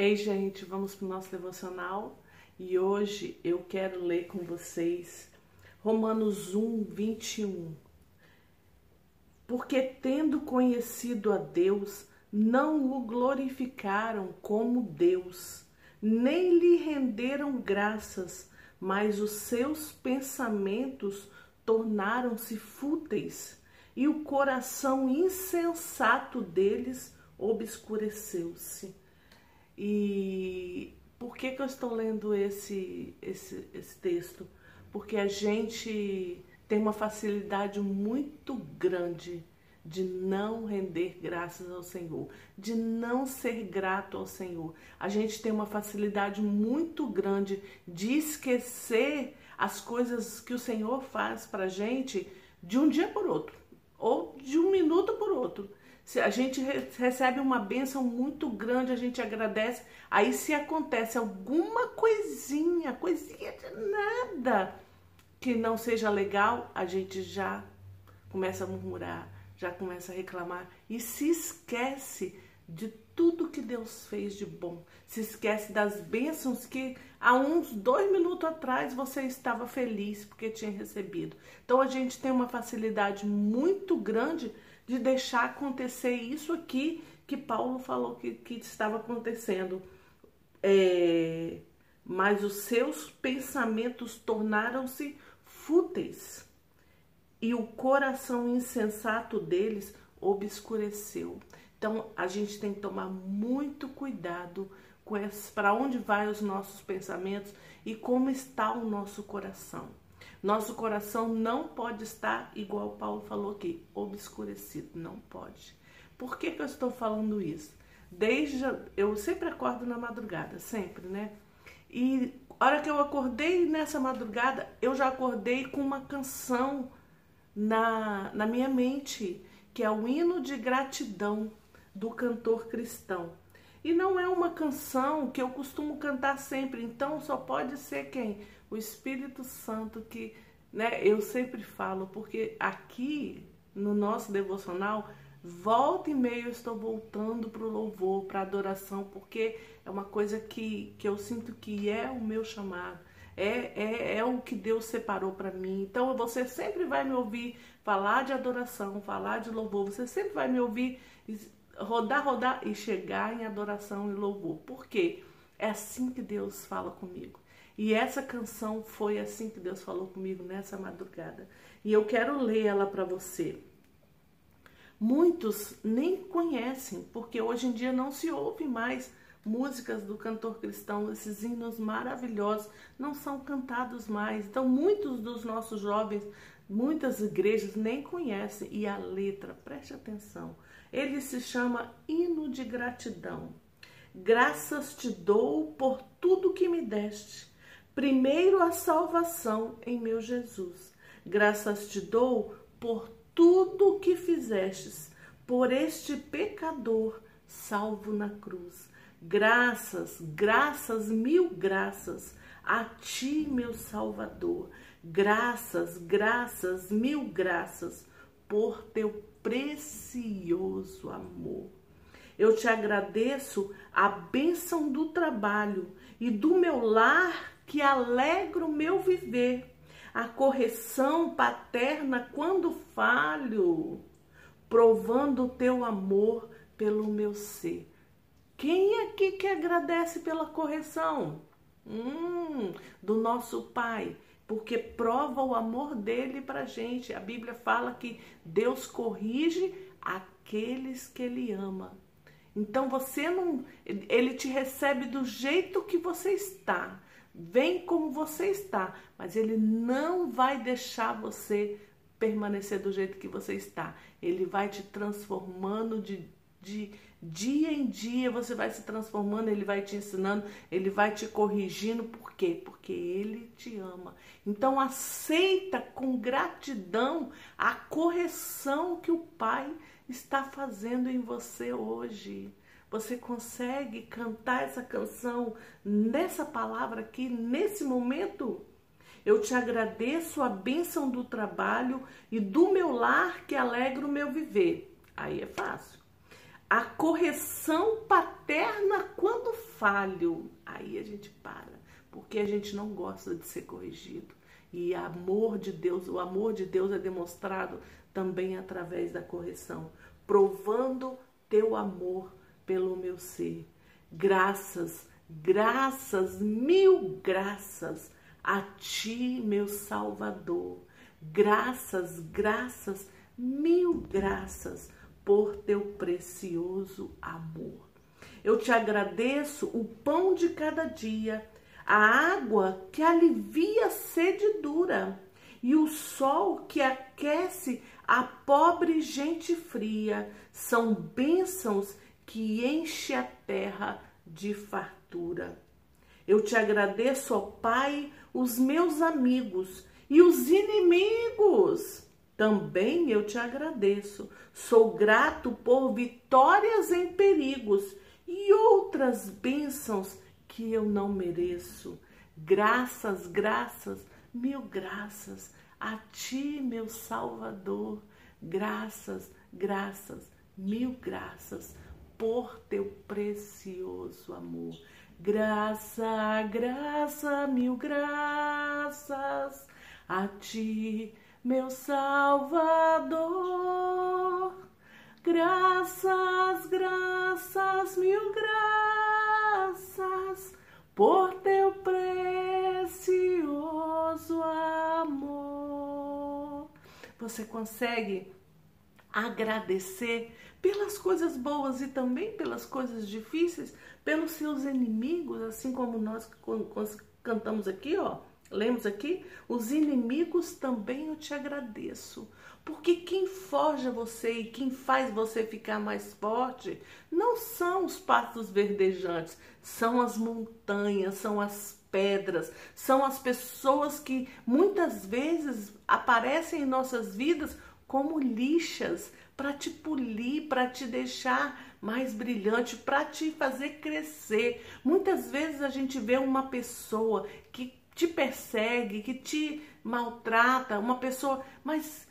Ei, gente, vamos para o nosso devocional e hoje eu quero ler com vocês Romanos 1, 21. Porque tendo conhecido a Deus, não o glorificaram como Deus, nem lhe renderam graças, mas os seus pensamentos tornaram-se fúteis e o coração insensato deles obscureceu-se. E por que, que eu estou lendo esse, esse, esse texto? Porque a gente tem uma facilidade muito grande de não render graças ao Senhor, de não ser grato ao Senhor. A gente tem uma facilidade muito grande de esquecer as coisas que o Senhor faz para gente de um dia por outro, ou de um minuto por outro. A gente recebe uma bênção muito grande, a gente agradece. Aí se acontece alguma coisinha, coisinha de nada que não seja legal, a gente já começa a murmurar, já começa a reclamar e se esquece de tudo que Deus fez de bom. Se esquece das bênçãos que há uns dois minutos atrás você estava feliz porque tinha recebido. Então a gente tem uma facilidade muito grande de deixar acontecer isso aqui que Paulo falou que, que estava acontecendo. É, mas os seus pensamentos tornaram-se fúteis e o coração insensato deles obscureceu. Então a gente tem que tomar muito cuidado com para onde vai os nossos pensamentos e como está o nosso coração. Nosso coração não pode estar, igual Paulo falou aqui, obscurecido. Não pode. Por que, que eu estou falando isso? Desde. Eu sempre acordo na madrugada, sempre, né? E a hora que eu acordei nessa madrugada, eu já acordei com uma canção na, na minha mente, que é o hino de gratidão do cantor cristão. E não é uma canção que eu costumo cantar sempre, então só pode ser quem? O Espírito Santo que, né, eu sempre falo, porque aqui no nosso devocional, volta e meia eu estou voltando para o louvor, para a adoração, porque é uma coisa que, que eu sinto que é o meu chamado. É, é, é o que Deus separou para mim. Então você sempre vai me ouvir falar de adoração, falar de louvor. Você sempre vai me ouvir rodar, rodar e chegar em adoração e louvor. Por quê? É assim que Deus fala comigo. E essa canção foi assim que Deus falou comigo nessa madrugada. E eu quero ler ela para você. Muitos nem conhecem, porque hoje em dia não se ouve mais músicas do cantor cristão, esses hinos maravilhosos não são cantados mais. Então, muitos dos nossos jovens, muitas igrejas nem conhecem. E a letra, preste atenção, ele se chama Hino de Gratidão. Graças te dou por tudo que me deste Primeiro a salvação em meu Jesus. Graças te dou por tudo o que fizestes, por este pecador salvo na cruz. Graças, graças, mil graças a ti, meu Salvador. Graças, graças, mil graças por teu precioso amor. Eu te agradeço a bênção do trabalho e do meu lar que alegra o meu viver, a correção paterna quando falho, provando o teu amor pelo meu ser. Quem aqui que agradece pela correção? Hum, do nosso Pai, porque prova o amor dele para gente. A Bíblia fala que Deus corrige aqueles que ele ama. Então você não, ele te recebe do jeito que você está. Vem como você está, mas ele não vai deixar você permanecer do jeito que você está. Ele vai te transformando de, de dia em dia, você vai se transformando, ele vai te ensinando, ele vai te corrigindo. Por quê? Porque ele te ama. Então aceita com gratidão a correção que o Pai está fazendo em você hoje. Você consegue cantar essa canção nessa palavra aqui, nesse momento? Eu te agradeço a bênção do trabalho e do meu lar que alegra o meu viver. Aí é fácil. A correção paterna quando falho, aí a gente para, porque a gente não gosta de ser corrigido. E amor de Deus, o amor de Deus é demonstrado também através da correção, provando teu amor pelo meu ser. Graças, graças, mil graças a ti, meu Salvador. Graças, graças, mil graças por teu precioso amor. Eu te agradeço o pão de cada dia a água que alivia a sede dura e o sol que aquece a pobre gente fria são bênçãos que enche a terra de fartura. Eu te agradeço, ó Pai, os meus amigos e os inimigos. Também eu te agradeço. Sou grato por vitórias em perigos e outras bênçãos que eu não mereço. Graças, graças, mil graças a ti, meu Salvador. Graças, graças, mil graças por teu precioso amor. Graça, graça, mil graças a ti, meu Salvador. Graças, graças, mil graças por teu precioso amor. Você consegue agradecer pelas coisas boas e também pelas coisas difíceis, pelos seus inimigos, assim como nós cantamos aqui, ó. Lemos aqui? Os inimigos também eu te agradeço. Porque quem forja você e quem faz você ficar mais forte não são os pastos verdejantes, são as montanhas, são as pedras, são as pessoas que muitas vezes aparecem em nossas vidas como lixas para te polir, para te deixar mais brilhante, para te fazer crescer. Muitas vezes a gente vê uma pessoa que te persegue, que te maltrata, uma pessoa, mas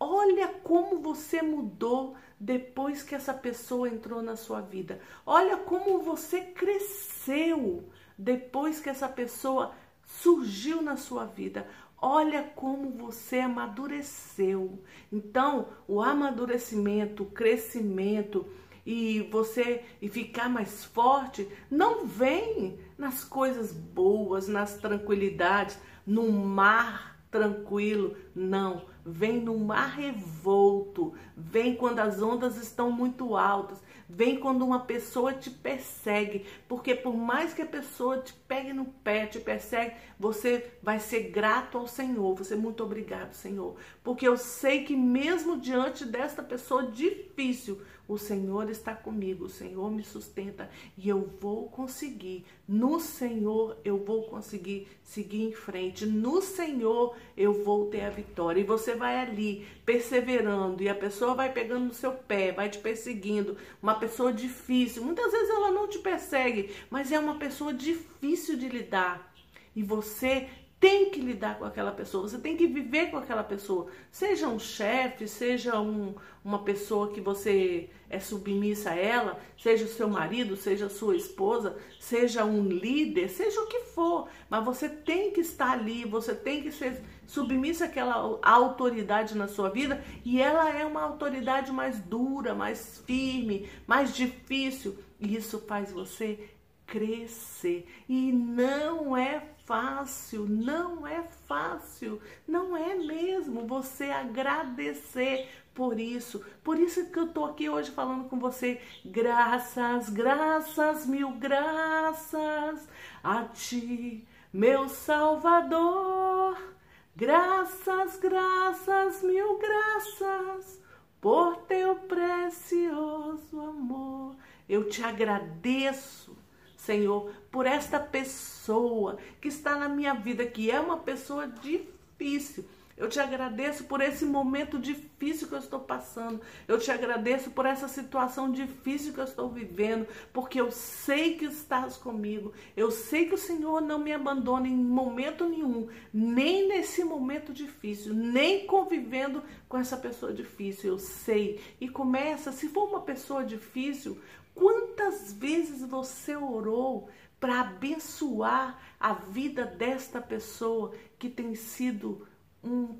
Olha como você mudou depois que essa pessoa entrou na sua vida. Olha como você cresceu depois que essa pessoa surgiu na sua vida. Olha como você amadureceu. Então, o amadurecimento, o crescimento e você e ficar mais forte não vem nas coisas boas, nas tranquilidades, no mar tranquilo, não vem no mar revolto, vem quando as ondas estão muito altas, vem quando uma pessoa te persegue, porque por mais que a pessoa te pegue no pé, te persegue, você vai ser grato ao Senhor, você é muito obrigado, Senhor, porque eu sei que mesmo diante desta pessoa difícil, o Senhor está comigo, o Senhor me sustenta e eu vou conseguir. No Senhor eu vou conseguir seguir em frente. No Senhor eu vou ter a vitória. E você vai ali perseverando e a pessoa vai pegando no seu pé, vai te perseguindo. Uma pessoa difícil. Muitas vezes ela não te persegue, mas é uma pessoa difícil de lidar. E você tem que lidar com aquela pessoa, você tem que viver com aquela pessoa. Seja um chefe, seja um, uma pessoa que você é submissa a ela, seja o seu marido, seja a sua esposa, seja um líder, seja o que for. Mas você tem que estar ali, você tem que ser submissa àquela autoridade na sua vida e ela é uma autoridade mais dura, mais firme, mais difícil. E isso faz você crescer. E não é fácil, não é fácil, não é mesmo você agradecer por isso. Por isso que eu tô aqui hoje falando com você. Graças, graças, mil graças a ti, meu Salvador. Graças, graças, mil graças por teu precioso amor. Eu te agradeço Senhor, por esta pessoa que está na minha vida, que é uma pessoa difícil. Eu te agradeço por esse momento difícil que eu estou passando. Eu te agradeço por essa situação difícil que eu estou vivendo, porque eu sei que estás comigo. Eu sei que o Senhor não me abandona em momento nenhum, nem nesse momento difícil, nem convivendo com essa pessoa difícil. Eu sei. E começa, se for uma pessoa difícil, Quantas vezes você orou para abençoar a vida desta pessoa que tem sido um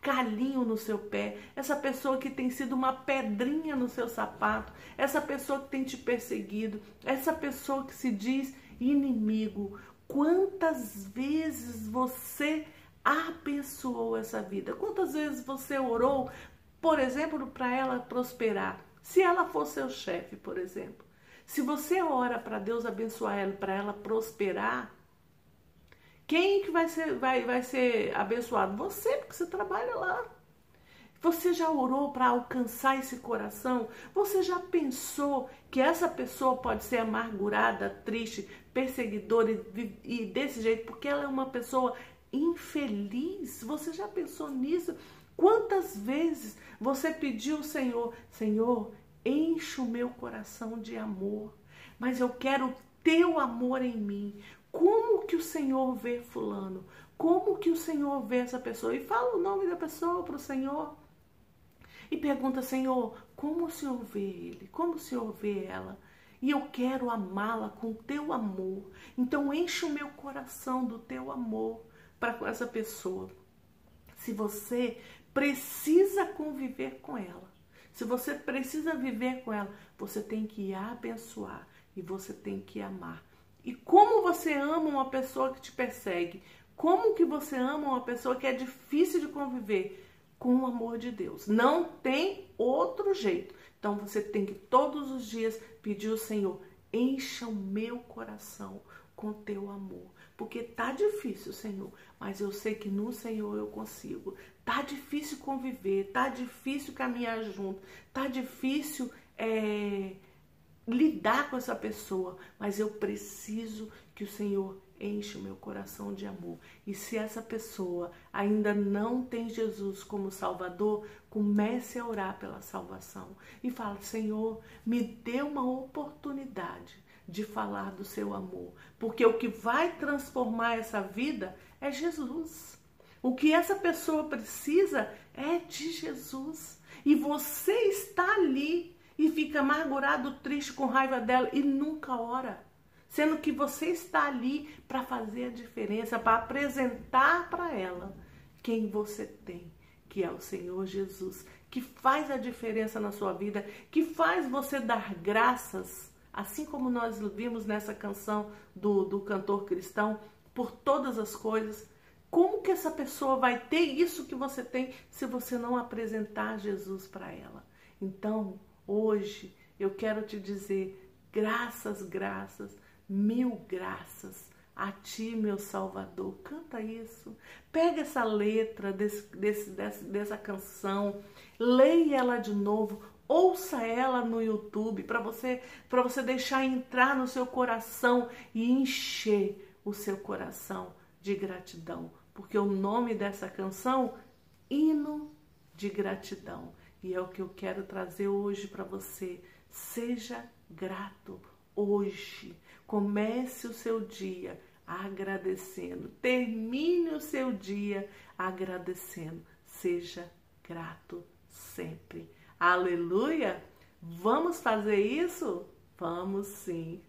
calinho no seu pé, essa pessoa que tem sido uma pedrinha no seu sapato, essa pessoa que tem te perseguido, essa pessoa que se diz inimigo. Quantas vezes você abençoou essa vida? Quantas vezes você orou, por exemplo, para ela prosperar? Se ela for seu chefe, por exemplo. Se você ora para Deus abençoar ela, para ela prosperar, quem que vai ser, vai, vai ser abençoado? Você, porque você trabalha lá. Você já orou para alcançar esse coração? Você já pensou que essa pessoa pode ser amargurada, triste, perseguidora e, e desse jeito porque ela é uma pessoa infeliz? Você já pensou nisso? Quantas vezes você pediu ao Senhor, Senhor, enche o meu coração de amor, mas eu quero teu amor em mim. Como que o Senhor vê fulano? Como que o Senhor vê essa pessoa? E fala o nome da pessoa para o Senhor. E pergunta, Senhor, como o Senhor vê ele? Como o Senhor vê ela? E eu quero amá-la com teu amor. Então enche o meu coração do teu amor para essa pessoa. Se você precisa conviver com ela, se você precisa viver com ela, você tem que abençoar e você tem que amar. E como você ama uma pessoa que te persegue? Como que você ama uma pessoa que é difícil de conviver? Com o amor de Deus. Não tem outro jeito. Então você tem que todos os dias pedir ao Senhor: encha o meu coração com teu amor. Porque tá difícil, Senhor, mas eu sei que no Senhor eu consigo. Tá difícil conviver, tá difícil caminhar junto, tá difícil é, lidar com essa pessoa, mas eu preciso que o Senhor enche o meu coração de amor. E se essa pessoa ainda não tem Jesus como Salvador, comece a orar pela salvação e fale: Senhor, me dê uma oportunidade de falar do seu amor, porque o que vai transformar essa vida é Jesus. O que essa pessoa precisa é de Jesus. E você está ali e fica amargurado, triste, com raiva dela e nunca ora. Sendo que você está ali para fazer a diferença, para apresentar para ela quem você tem, que é o Senhor Jesus, que faz a diferença na sua vida, que faz você dar graças, assim como nós vimos nessa canção do, do cantor cristão, por todas as coisas. Como que essa pessoa vai ter isso que você tem se você não apresentar Jesus para ela? Então, Hoje eu quero te dizer graças, graças, mil graças a ti, meu Salvador. Canta isso. Pega essa letra desse, desse, desse, dessa canção, leia ela de novo, ouça ela no YouTube para você, para você deixar entrar no seu coração e encher o seu coração de gratidão, porque o nome dessa canção hino de gratidão. E é o que eu quero trazer hoje para você. Seja grato hoje. Comece o seu dia agradecendo. Termine o seu dia agradecendo. Seja grato sempre. Aleluia! Vamos fazer isso? Vamos sim.